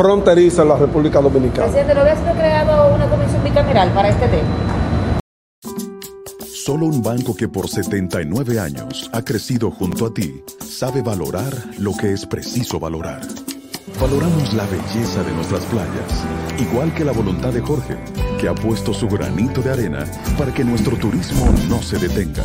fronteriza en la República Dominicana. Presidente, ¿no había sido creado una comisión bicameral para este tema? Solo un banco que por 79 años ha crecido junto a ti sabe valorar lo que es preciso valorar. Valoramos la belleza de nuestras playas, igual que la voluntad de Jorge, que ha puesto su granito de arena para que nuestro turismo no se detenga.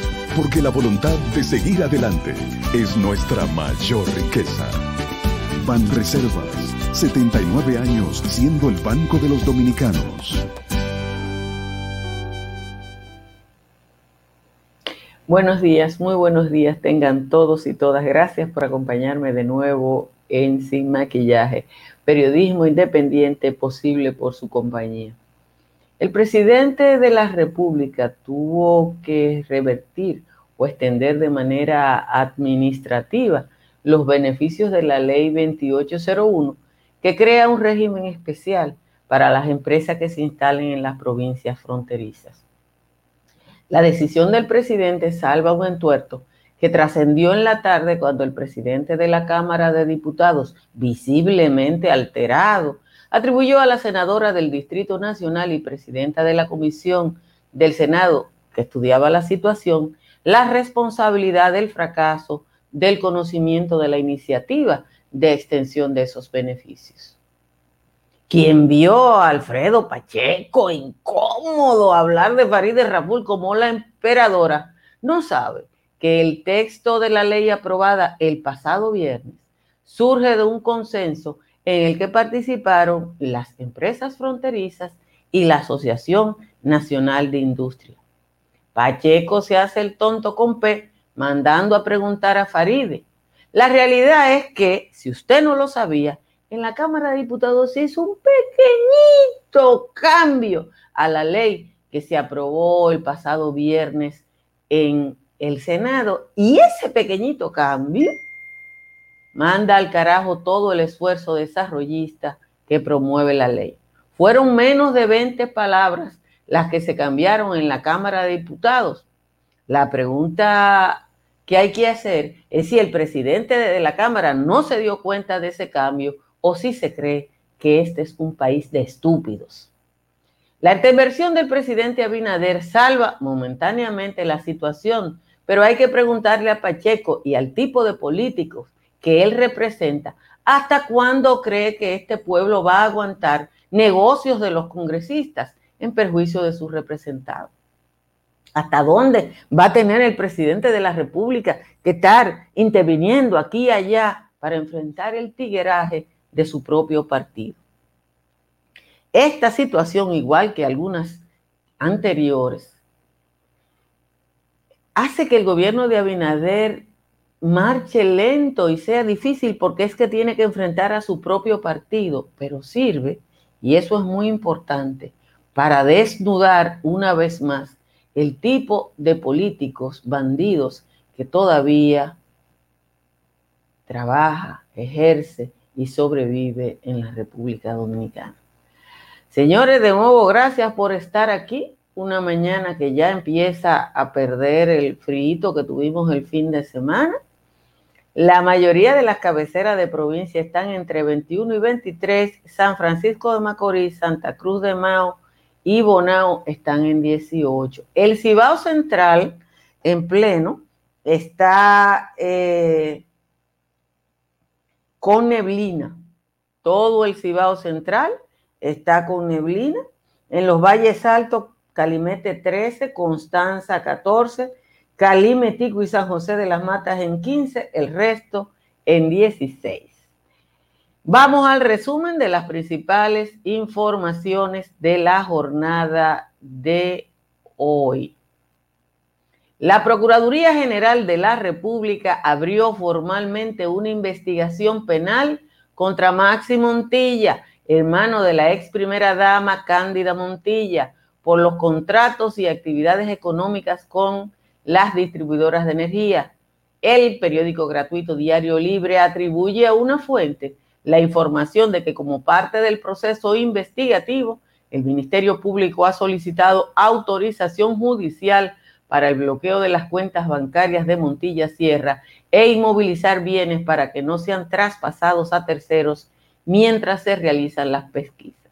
Porque la voluntad de seguir adelante es nuestra mayor riqueza. Ban Reservas, 79 años siendo el Banco de los Dominicanos. Buenos días, muy buenos días tengan todos y todas. Gracias por acompañarme de nuevo en Sin Maquillaje, periodismo independiente posible por su compañía. El presidente de la República tuvo que revertir o extender de manera administrativa los beneficios de la ley 2801 que crea un régimen especial para las empresas que se instalen en las provincias fronterizas. La decisión del presidente salva un entuerto que trascendió en la tarde cuando el presidente de la Cámara de Diputados, visiblemente alterado, atribuyó a la senadora del Distrito Nacional y presidenta de la Comisión del Senado que estudiaba la situación la responsabilidad del fracaso del conocimiento de la iniciativa de extensión de esos beneficios. Quien vio a Alfredo Pacheco incómodo hablar de Farideh Raful como la emperadora, no sabe que el texto de la ley aprobada el pasado viernes surge de un consenso en el que participaron las empresas fronterizas y la Asociación Nacional de Industria. Pacheco se hace el tonto con P mandando a preguntar a Faride. La realidad es que, si usted no lo sabía, en la Cámara de Diputados se hizo un pequeñito cambio a la ley que se aprobó el pasado viernes en el Senado y ese pequeñito cambio manda al carajo todo el esfuerzo desarrollista que promueve la ley. Fueron menos de 20 palabras las que se cambiaron en la Cámara de Diputados. La pregunta que hay que hacer es si el presidente de la Cámara no se dio cuenta de ese cambio o si se cree que este es un país de estúpidos. La intervención del presidente Abinader salva momentáneamente la situación pero hay que preguntarle a Pacheco y al tipo de políticos que él representa, ¿hasta cuándo cree que este pueblo va a aguantar negocios de los congresistas en perjuicio de sus representados? ¿Hasta dónde va a tener el presidente de la República que estar interviniendo aquí y allá para enfrentar el tigueraje de su propio partido? Esta situación, igual que algunas anteriores, hace que el gobierno de Abinader marche lento y sea difícil porque es que tiene que enfrentar a su propio partido, pero sirve, y eso es muy importante, para desnudar una vez más el tipo de políticos bandidos que todavía trabaja, ejerce y sobrevive en la República Dominicana. Señores, de nuevo, gracias por estar aquí una mañana que ya empieza a perder el frío que tuvimos el fin de semana. La mayoría de las cabeceras de provincia están entre 21 y 23. San Francisco de Macorís, Santa Cruz de Mao y Bonao están en 18. El Cibao Central, en pleno, está eh, con neblina. Todo el Cibao Central está con neblina. En los valles altos Calimete 13, Constanza 14, Calimetico y San José de las Matas en 15, el resto en 16. Vamos al resumen de las principales informaciones de la jornada de hoy. La Procuraduría General de la República abrió formalmente una investigación penal contra Maxi Montilla, hermano de la ex primera dama Cándida Montilla, por los contratos y actividades económicas con las distribuidoras de energía. El periódico gratuito Diario Libre atribuye a una fuente la información de que como parte del proceso investigativo, el Ministerio Público ha solicitado autorización judicial para el bloqueo de las cuentas bancarias de Montilla Sierra e inmovilizar bienes para que no sean traspasados a terceros mientras se realizan las pesquisas.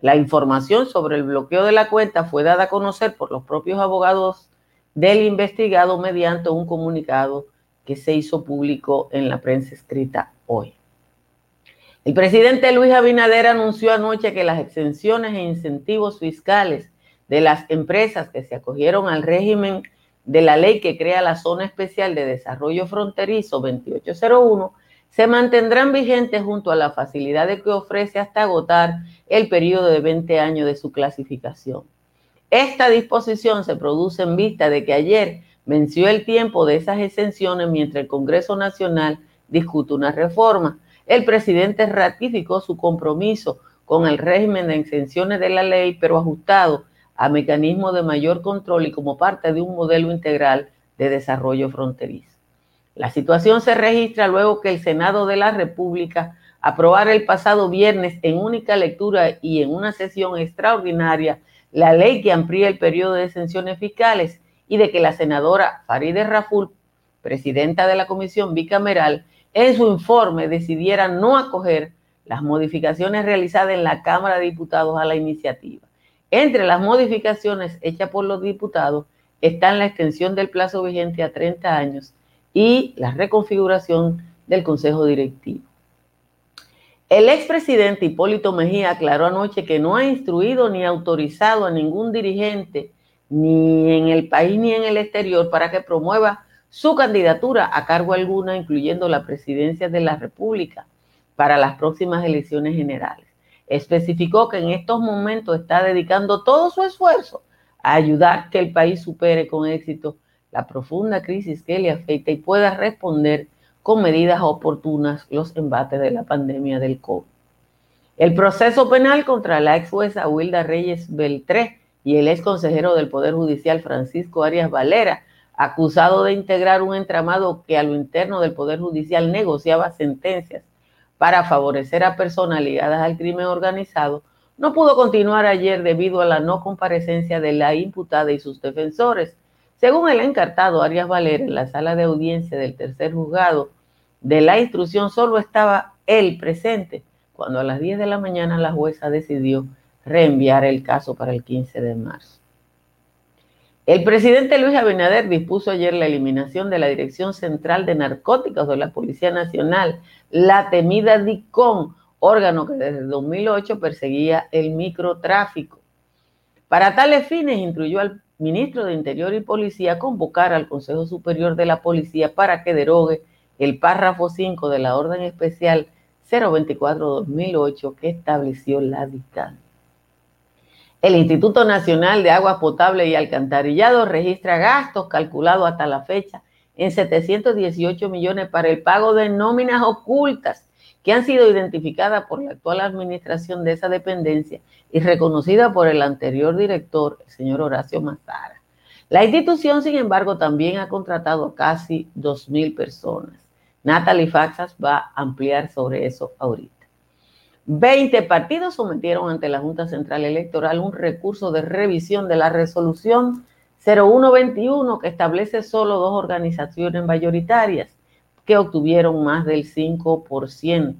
La información sobre el bloqueo de la cuenta fue dada a conocer por los propios abogados del investigado mediante un comunicado que se hizo público en la prensa escrita hoy. El presidente Luis Abinader anunció anoche que las exenciones e incentivos fiscales de las empresas que se acogieron al régimen de la ley que crea la Zona Especial de Desarrollo Fronterizo 2801 se mantendrán vigentes junto a la facilidad que ofrece hasta agotar el periodo de 20 años de su clasificación. Esta disposición se produce en vista de que ayer venció el tiempo de esas exenciones mientras el Congreso Nacional discute una reforma. El presidente ratificó su compromiso con el régimen de exenciones de la ley, pero ajustado a mecanismos de mayor control y como parte de un modelo integral de desarrollo fronterizo. La situación se registra luego que el Senado de la República aprobara el pasado viernes en única lectura y en una sesión extraordinaria la ley que amplía el periodo de exenciones fiscales y de que la senadora Farideh Raful, presidenta de la comisión bicameral, en su informe decidiera no acoger las modificaciones realizadas en la Cámara de Diputados a la iniciativa. Entre las modificaciones hechas por los diputados están la extensión del plazo vigente a 30 años y la reconfiguración del Consejo Directivo. El expresidente Hipólito Mejía aclaró anoche que no ha instruido ni autorizado a ningún dirigente, ni en el país ni en el exterior, para que promueva su candidatura a cargo alguna, incluyendo la presidencia de la República, para las próximas elecciones generales. Especificó que en estos momentos está dedicando todo su esfuerzo a ayudar que el país supere con éxito la profunda crisis que le afecta y pueda responder con medidas oportunas los embates de la pandemia del COVID. El proceso penal contra la ex jueza Wilda Reyes Beltré y el ex consejero del Poder Judicial Francisco Arias Valera, acusado de integrar un entramado que a lo interno del Poder Judicial negociaba sentencias para favorecer a personas ligadas al crimen organizado, no pudo continuar ayer debido a la no comparecencia de la imputada y sus defensores, según el encartado Arias Valera, en la sala de audiencia del tercer juzgado de la instrucción solo estaba él presente cuando a las 10 de la mañana la jueza decidió reenviar el caso para el 15 de marzo. El presidente Luis Abinader dispuso ayer la eliminación de la Dirección Central de Narcóticos de la Policía Nacional, la temida DICON, órgano que desde 2008 perseguía el microtráfico. Para tales fines, instruyó al ministro de Interior y Policía convocar al Consejo Superior de la Policía para que derogue el párrafo 5 de la Orden Especial 024-2008 que estableció la dictadura. El Instituto Nacional de Agua Potable y Alcantarillado registra gastos calculados hasta la fecha en 718 millones para el pago de nóminas ocultas que han sido identificadas por la actual administración de esa dependencia y reconocida por el anterior director, el señor Horacio Mazara. La institución, sin embargo, también ha contratado casi 2.000 personas. Natalie Faxas va a ampliar sobre eso ahorita. 20 partidos sometieron ante la Junta Central Electoral un recurso de revisión de la resolución 0121 que establece solo dos organizaciones mayoritarias que obtuvieron más del 5%.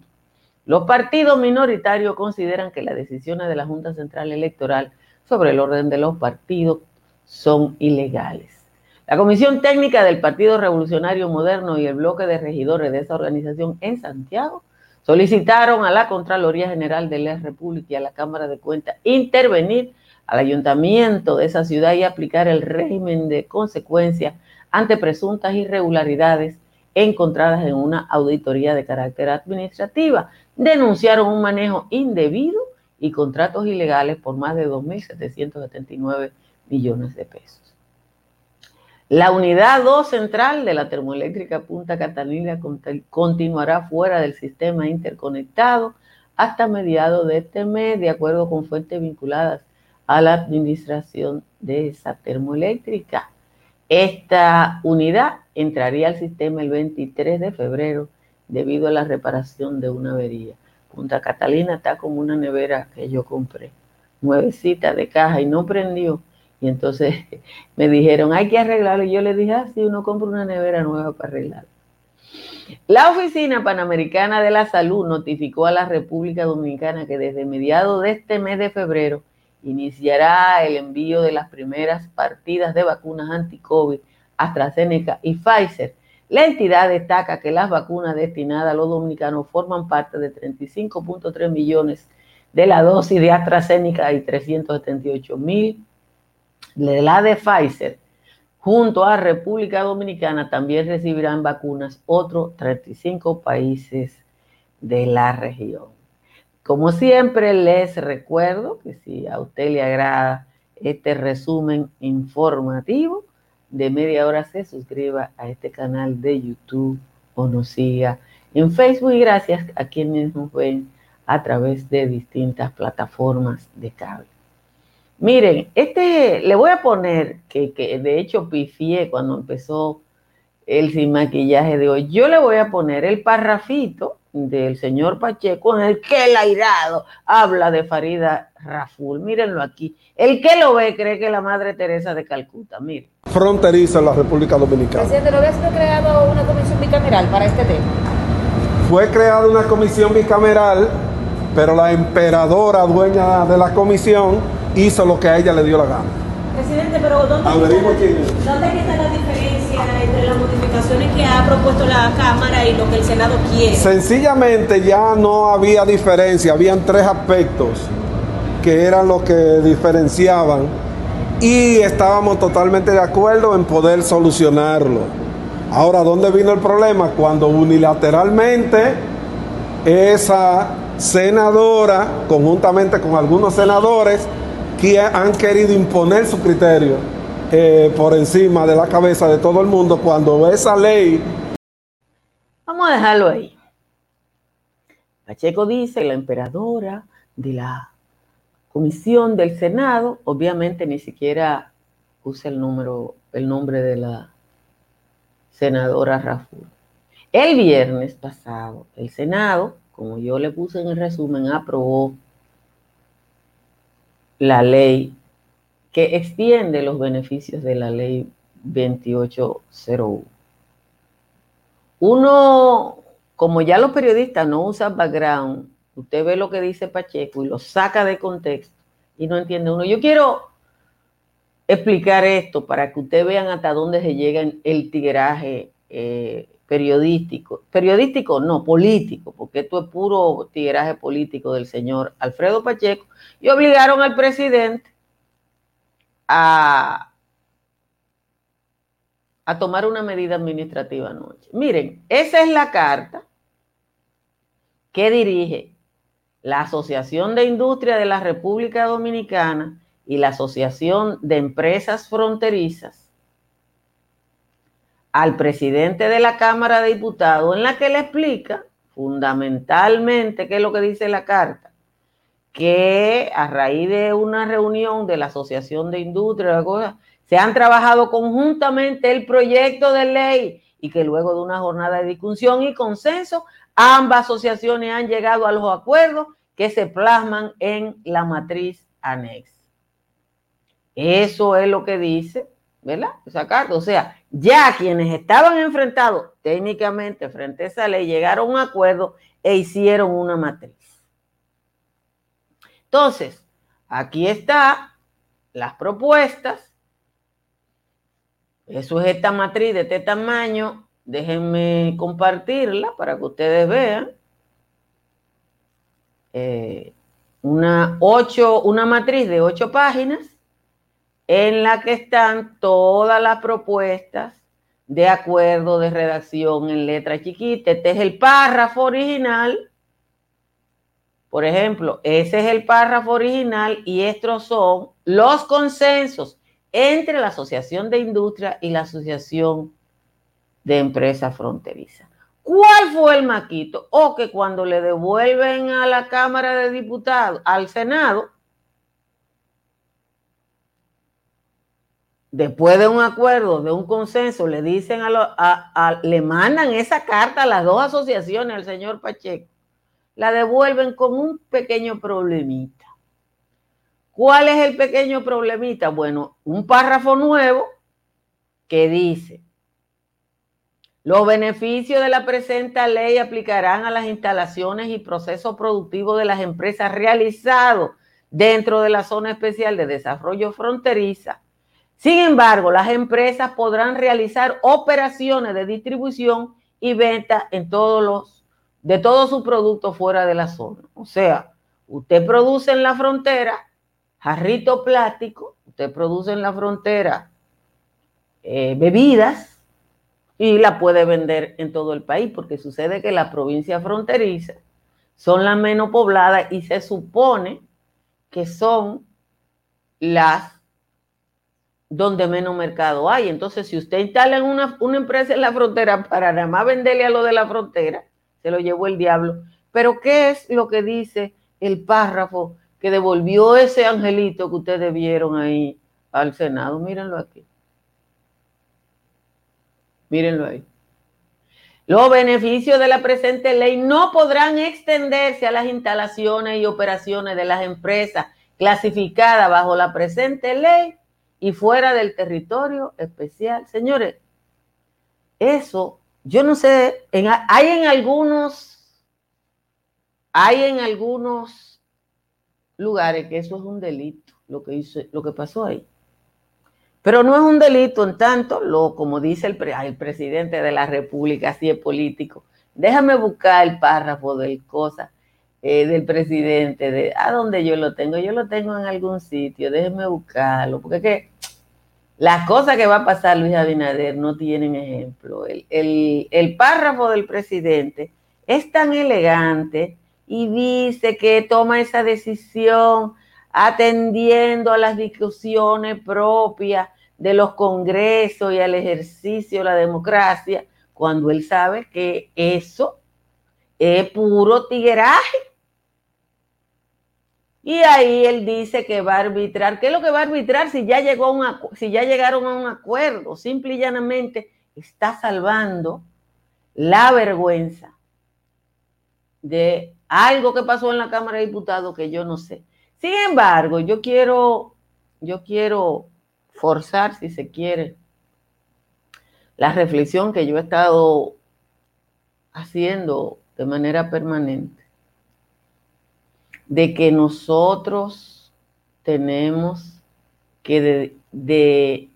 Los partidos minoritarios consideran que las decisiones de la Junta Central Electoral sobre el orden de los partidos son ilegales. La Comisión Técnica del Partido Revolucionario Moderno y el bloque de regidores de esa organización en Santiago solicitaron a la Contraloría General de la República y a la Cámara de Cuentas intervenir al ayuntamiento de esa ciudad y aplicar el régimen de consecuencia ante presuntas irregularidades encontradas en una auditoría de carácter administrativa. Denunciaron un manejo indebido y contratos ilegales por más de 2.779 millones de pesos. La unidad 2 central de la termoeléctrica Punta Catalina continuará fuera del sistema interconectado hasta mediados de este mes, de acuerdo con fuentes vinculadas a la administración de esa termoeléctrica. Esta unidad entraría al sistema el 23 de febrero debido a la reparación de una avería. Punta Catalina está como una nevera que yo compré, nuevecita de caja y no prendió. Y entonces me dijeron, hay que arreglarlo. Y yo le dije, ah, sí, uno compra una nevera nueva para arreglarlo. La Oficina Panamericana de la Salud notificó a la República Dominicana que desde mediados de este mes de febrero iniciará el envío de las primeras partidas de vacunas anti-COVID, AstraZeneca y Pfizer. La entidad destaca que las vacunas destinadas a los dominicanos forman parte de 35.3 millones de la dosis de AstraZeneca y 378 mil de la de Pfizer junto a República Dominicana también recibirán vacunas otros 35 países de la región. Como siempre les recuerdo que si a usted le agrada este resumen informativo de media hora se suscriba a este canal de YouTube o nos siga en Facebook gracias a quienes nos ven a través de distintas plataformas de cable. Miren, este le voy a poner que, de hecho pifié cuando empezó el sin maquillaje de hoy. Yo le voy a poner el parrafito del señor Pacheco en el que el airado habla de Farida Raful. Mírenlo aquí. El que lo ve cree que la Madre Teresa de Calcuta. Miren. Fronteriza en la República Dominicana. Presidente, ¿no había sido creado una comisión bicameral para este tema? Fue creada una comisión bicameral, pero la emperadora dueña de la comisión hizo lo que a ella le dio la gana. Presidente, pero ¿dónde, está, ¿dónde está la diferencia entre las modificaciones que ha propuesto la Cámara y lo que el Senado quiere? Sencillamente ya no había diferencia, habían tres aspectos que eran los que diferenciaban y estábamos totalmente de acuerdo en poder solucionarlo. Ahora, ¿dónde vino el problema? Cuando unilateralmente esa senadora, conjuntamente con algunos senadores, que han querido imponer su criterio eh, por encima de la cabeza de todo el mundo cuando esa ley... Vamos a dejarlo ahí. Pacheco dice, la emperadora de la comisión del Senado, obviamente ni siquiera usa el número, el nombre de la senadora Raful. El viernes pasado, el Senado, como yo le puse en el resumen, aprobó la ley que extiende los beneficios de la ley 2801. Uno, como ya los periodistas no usan background, usted ve lo que dice Pacheco y lo saca de contexto y no entiende uno. Yo quiero explicar esto para que ustedes vean hasta dónde se llega el tiraje eh, periodístico. Periodístico, no, político, porque esto es puro tiraje político del señor Alfredo Pacheco, y obligaron al presidente a, a tomar una medida administrativa anoche. Miren, esa es la carta que dirige la Asociación de Industria de la República Dominicana y la Asociación de Empresas Fronterizas al presidente de la Cámara de Diputados en la que le explica fundamentalmente qué es lo que dice la carta, que a raíz de una reunión de la Asociación de Industria, se han trabajado conjuntamente el proyecto de ley y que luego de una jornada de discusión y consenso, ambas asociaciones han llegado a los acuerdos que se plasman en la matriz anexa. Eso es lo que dice ¿verdad? Esa carta. O sea, ya quienes estaban enfrentados técnicamente frente a esa ley llegaron a un acuerdo e hicieron una matriz. Entonces, aquí están las propuestas. Eso es esta matriz de este tamaño. Déjenme compartirla para que ustedes vean. Eh, una, ocho, una matriz de ocho páginas en la que están todas las propuestas de acuerdo de redacción en letra chiquita. Este es el párrafo original. Por ejemplo, ese es el párrafo original y estos son los consensos entre la Asociación de Industria y la Asociación de Empresas Fronterizas. ¿Cuál fue el maquito? O que cuando le devuelven a la Cámara de Diputados, al Senado, después de un acuerdo, de un consenso, le dicen a, a, le mandan esa carta a las dos asociaciones, al señor Pacheco, la devuelven con un pequeño problemita. ¿Cuál es el pequeño problemita? Bueno, un párrafo nuevo que dice, los beneficios de la presente ley aplicarán a las instalaciones y procesos productivos de las empresas realizados dentro de la zona especial de desarrollo fronteriza. Sin embargo, las empresas podrán realizar operaciones de distribución y venta en todos los, de todos sus productos fuera de la zona. O sea, usted produce en la frontera jarrito plástico, usted produce en la frontera eh, bebidas, y la puede vender en todo el país, porque sucede que las provincias fronterizas son las menos pobladas y se supone que son las donde menos mercado hay. Entonces, si usted instala una, una empresa en la frontera para nada más venderle a lo de la frontera, se lo llevó el diablo. Pero, ¿qué es lo que dice el párrafo que devolvió ese angelito que ustedes vieron ahí al Senado? Mírenlo aquí. Mírenlo ahí. Los beneficios de la presente ley no podrán extenderse a las instalaciones y operaciones de las empresas clasificadas bajo la presente ley y fuera del territorio especial. Señores, eso, yo no sé, hay en algunos, hay en algunos lugares que eso es un delito, lo que hizo, lo que pasó ahí. Pero no es un delito en tanto, lo, como dice el, el presidente de la República, así es político. Déjame buscar el párrafo del cosa eh, del presidente, de a dónde yo lo tengo. Yo lo tengo en algún sitio, déjeme buscarlo, porque es que las cosas que va a pasar Luis Abinader no tienen ejemplo. El, el párrafo del presidente es tan elegante y dice que toma esa decisión atendiendo a las discusiones propias de los congresos y al ejercicio de la democracia, cuando él sabe que eso es puro tigueraje. Y ahí él dice que va a arbitrar. ¿Qué es lo que va a arbitrar si ya, llegó a si ya llegaron a un acuerdo? Simple y llanamente está salvando la vergüenza de algo que pasó en la Cámara de Diputados que yo no sé. Sin embargo, yo quiero, yo quiero forzar, si se quiere, la reflexión que yo he estado haciendo de manera permanente, de que nosotros tenemos que de,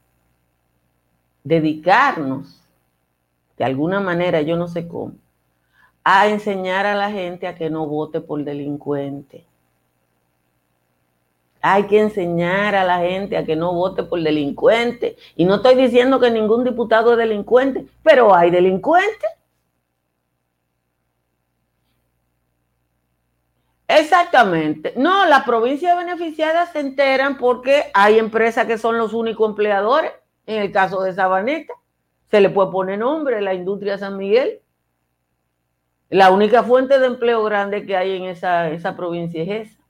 dedicarnos, de alguna manera, yo no sé cómo, a enseñar a la gente a que no vote por delincuente hay que enseñar a la gente a que no vote por delincuentes. Y no estoy diciendo que ningún diputado es delincuente, pero hay delincuentes. Exactamente. No, las provincias beneficiadas se enteran porque hay empresas que son los únicos empleadores. En el caso de Sabaneta, se le puede poner nombre, la industria San Miguel. La única fuente de empleo grande que hay en esa, esa provincia es esa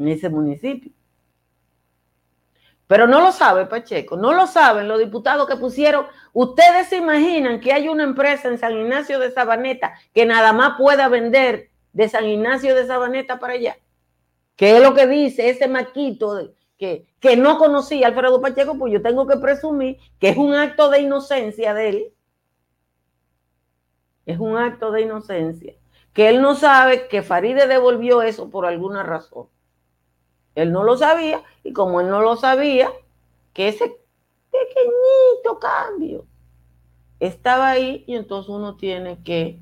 en ese municipio. Pero no lo sabe Pacheco, no lo saben los diputados que pusieron. Ustedes se imaginan que hay una empresa en San Ignacio de Sabaneta que nada más pueda vender de San Ignacio de Sabaneta para allá. ¿Qué es lo que dice ese maquito que, que no conocía Alfredo Pacheco? Pues yo tengo que presumir que es un acto de inocencia de él. Es un acto de inocencia. Que él no sabe que Faride devolvió eso por alguna razón. Él no lo sabía y como él no lo sabía, que ese pequeñito cambio estaba ahí y entonces uno tiene que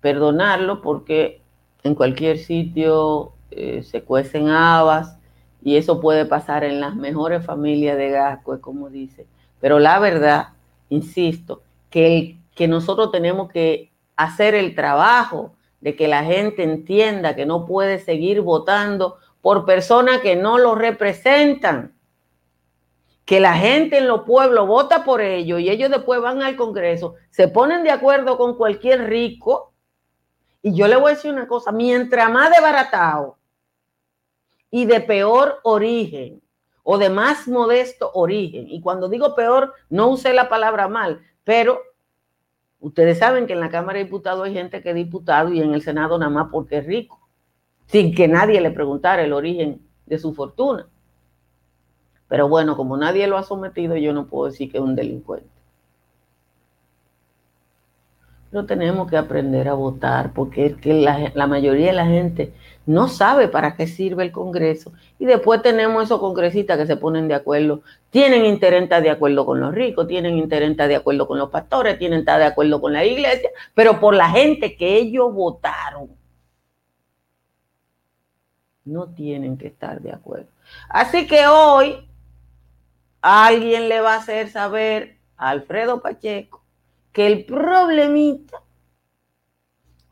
perdonarlo porque en cualquier sitio eh, se cuecen habas y eso puede pasar en las mejores familias de Gasco, como dice. Pero la verdad, insisto, que, que nosotros tenemos que hacer el trabajo de que la gente entienda que no puede seguir votando por personas que no lo representan, que la gente en los pueblos vota por ellos y ellos después van al Congreso, se ponen de acuerdo con cualquier rico. Y yo le voy a decir una cosa, mientras más desbaratado y de peor origen o de más modesto origen, y cuando digo peor, no usé la palabra mal, pero ustedes saben que en la Cámara de Diputados hay gente que es diputado y en el Senado nada más porque es rico, sin que nadie le preguntara el origen de su fortuna. Pero bueno, como nadie lo ha sometido, yo no puedo decir que es un delincuente. Pero tenemos que aprender a votar porque la, mayoría de la gente no sabe para qué sirve el Congreso. Y después tenemos esos congresistas que se ponen de acuerdo. Tienen interés en estar de acuerdo con los ricos, tienen interés en estar de acuerdo con los pastores, tienen de acuerdo con la iglesia, pero por la gente que ellos votaron. No tienen que estar de acuerdo. Así que hoy alguien le va a hacer saber a Alfredo Pacheco que el problemita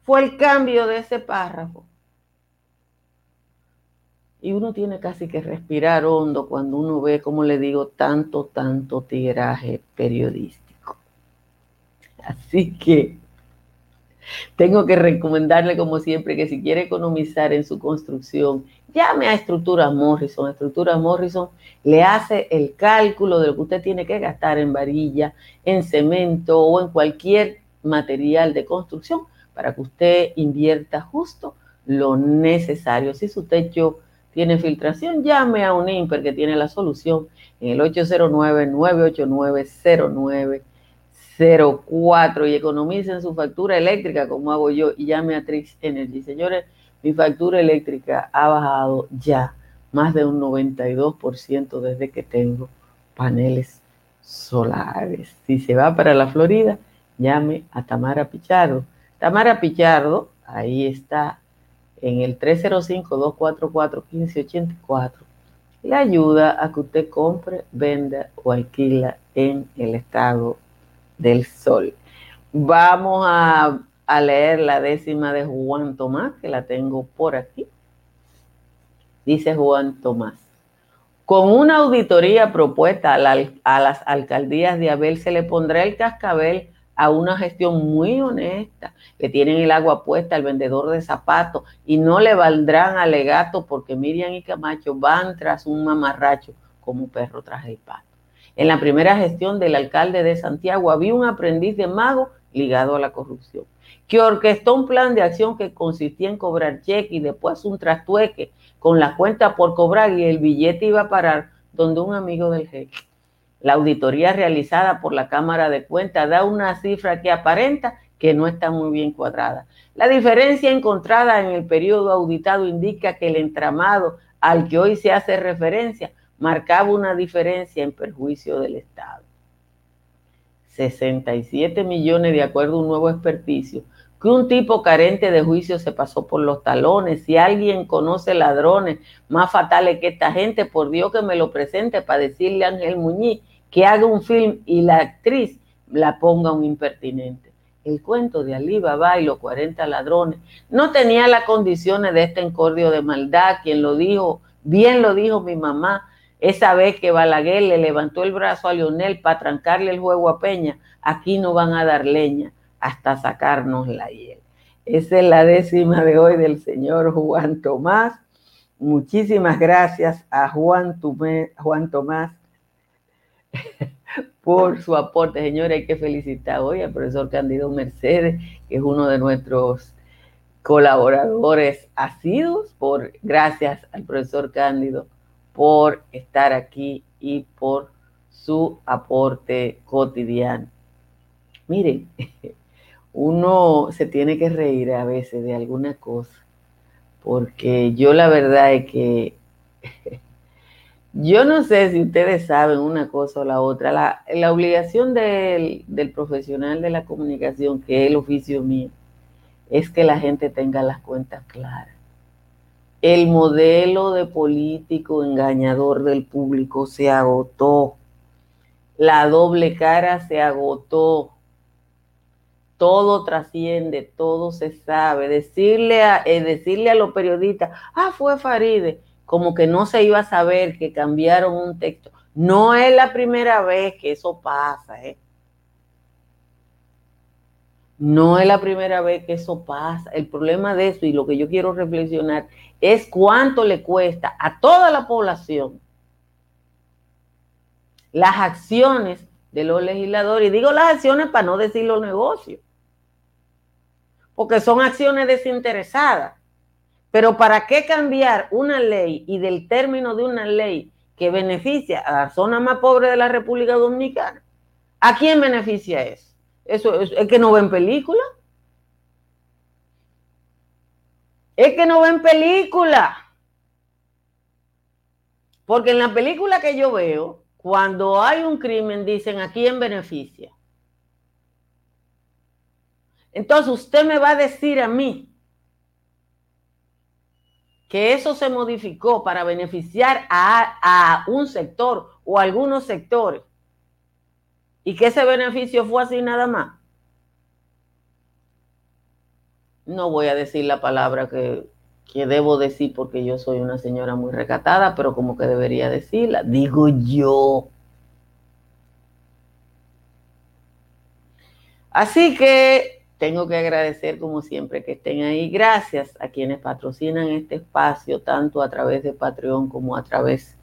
fue el cambio de ese párrafo. Y uno tiene casi que respirar hondo cuando uno ve, como le digo, tanto, tanto tiraje periodístico. Así que tengo que recomendarle, como siempre, que si quiere economizar en su construcción, llame a Estructuras Morrison. Estructuras Morrison le hace el cálculo de lo que usted tiene que gastar en varilla, en cemento o en cualquier material de construcción para que usted invierta justo lo necesario. Si su techo tiene filtración, llame a un IMPER que tiene la solución en el 809-989-09 04 y economicen su factura eléctrica como hago yo y llame a Trix Energy. Señores, mi factura eléctrica ha bajado ya más de un 92% desde que tengo paneles solares. Si se va para la Florida, llame a Tamara Pichardo. Tamara Pichardo, ahí está en el 305-244-1584. Le ayuda a que usted compre, venda o alquila en el estado del Sol. Vamos a, leer la décima de Juan Tomás, que la tengo por aquí. Dice Juan Tomás. Con una auditoría propuesta a, las alcaldías de Abel se le pondrá el cascabel a una gestión muy honesta, que tienen el agua puesta al vendedor de zapatos y no le valdrán alegato porque Miriam y Camacho van tras un mamarracho como perro tras el pato. En la primera gestión del alcalde de Santiago había un aprendiz de mago ligado a la corrupción, que orquestó un plan de acción que consistía en cobrar cheque y después un trastueque con la cuenta por cobrar y el billete iba a parar donde un amigo del jefe. La auditoría realizada por la Cámara de Cuentas da una cifra que aparenta que no está muy bien cuadrada. La diferencia encontrada en el periodo auditado indica que el entramado al que hoy se hace referencia marcaba una diferencia en perjuicio del Estado. 67 millones de acuerdo a un nuevo experticio, que un tipo carente de juicio se pasó por los talones. Si alguien conoce ladrones más fatales que esta gente, por Dios que me lo presente para decirle a Ángel Muñiz que haga un film y la actriz la ponga un impertinente. El cuento de Ali Baba y los 40 ladrones no tenía las condiciones de este encordio de maldad. Quien lo dijo, bien lo dijo mi mamá, esa vez que Balaguer le levantó el brazo a Lionel para trancarle el juego a Peña, aquí no van a dar leña hasta sacarnos la hiel. Esa es la décima de hoy del señor Juan Tomás. Muchísimas gracias a Juan, Tomás por su aporte. Señores, hay que felicitar hoy al profesor Candido Mercedes, que es uno de nuestros colaboradores asiduos. Por, gracias al profesor Cándido por estar aquí y por su aporte cotidiano. Miren, uno se tiene que reír a veces de alguna cosa, porque yo la verdad es que yo no sé si ustedes saben una cosa o la otra. La, obligación del, del profesional de la comunicación, que es el oficio mío, es que la gente tenga las cuentas claras el modelo de político engañador del público se agotó. La doble cara se agotó. Todo trasciende, todo se sabe. Decirle a, eh, decirle a los periodistas, ah, fue Faride, como que no se iba a saber que cambiaron un texto. No es la primera vez que eso pasa, ¿eh? No es la primera vez que eso pasa. El problema de eso y lo que yo quiero reflexionar es cuánto le cuesta a toda la población las acciones de los legisladores. Y digo las acciones para no decir los negocios. Porque son acciones desinteresadas. Pero ¿para qué cambiar una ley y del término de una ley que beneficia a la zona más pobre de la República Dominicana? ¿A quién beneficia eso? Eso es, que no ven película. Es que no ven película. Porque en la película que yo veo, cuando hay un crimen, dicen a quién beneficia. Entonces usted me va a decir a mí que eso se modificó para beneficiar a, a un sector o algunos sectores y que ese beneficio fue así nada más. No voy a decir la palabra que, debo decir porque yo soy una señora muy recatada, pero como que debería decirla, digo yo. Así que tengo que agradecer como siempre que estén ahí. Gracias a quienes patrocinan este espacio, tanto a través de Patreon como a través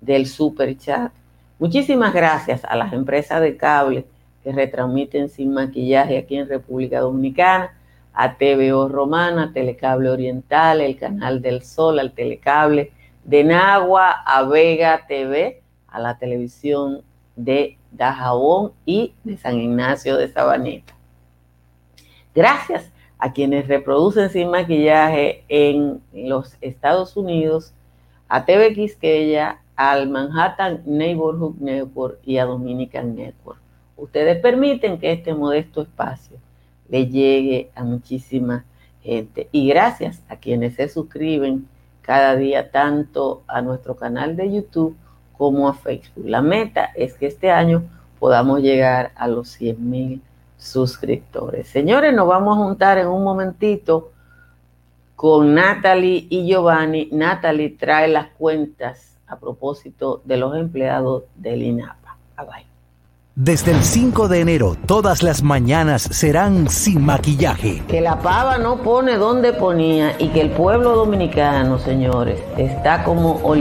del Super Chat. Muchísimas gracias a las empresas de cable que retransmiten sin maquillaje aquí en República Dominicana, a TVO Romana, Telecable Oriental, el Canal del Sol, al Telecable de Nagua, a Vega TV, a la televisión de Dajabón y de San Ignacio de Sabaneta. Gracias a quienes reproducen sin maquillaje en los Estados Unidos, a TV Quisqueya, al Manhattan Neighborhood Network y a Dominican Network. Ustedes permiten que este modesto espacio le llegue a muchísima gente. Y gracias a quienes se suscriben cada día tanto a nuestro canal de YouTube como a Facebook. La meta es que este año podamos llegar a los 100 mil suscriptores. Señores, nos vamos a juntar en un momentito con Natalie y Giovanni. Natalie trae las cuentas a propósito de los empleados del INAPA. Bye Desde el 5 de enero, todas las mañanas serán sin maquillaje. Que la pava no pone donde ponía y que el pueblo dominicano, señores, está como olivo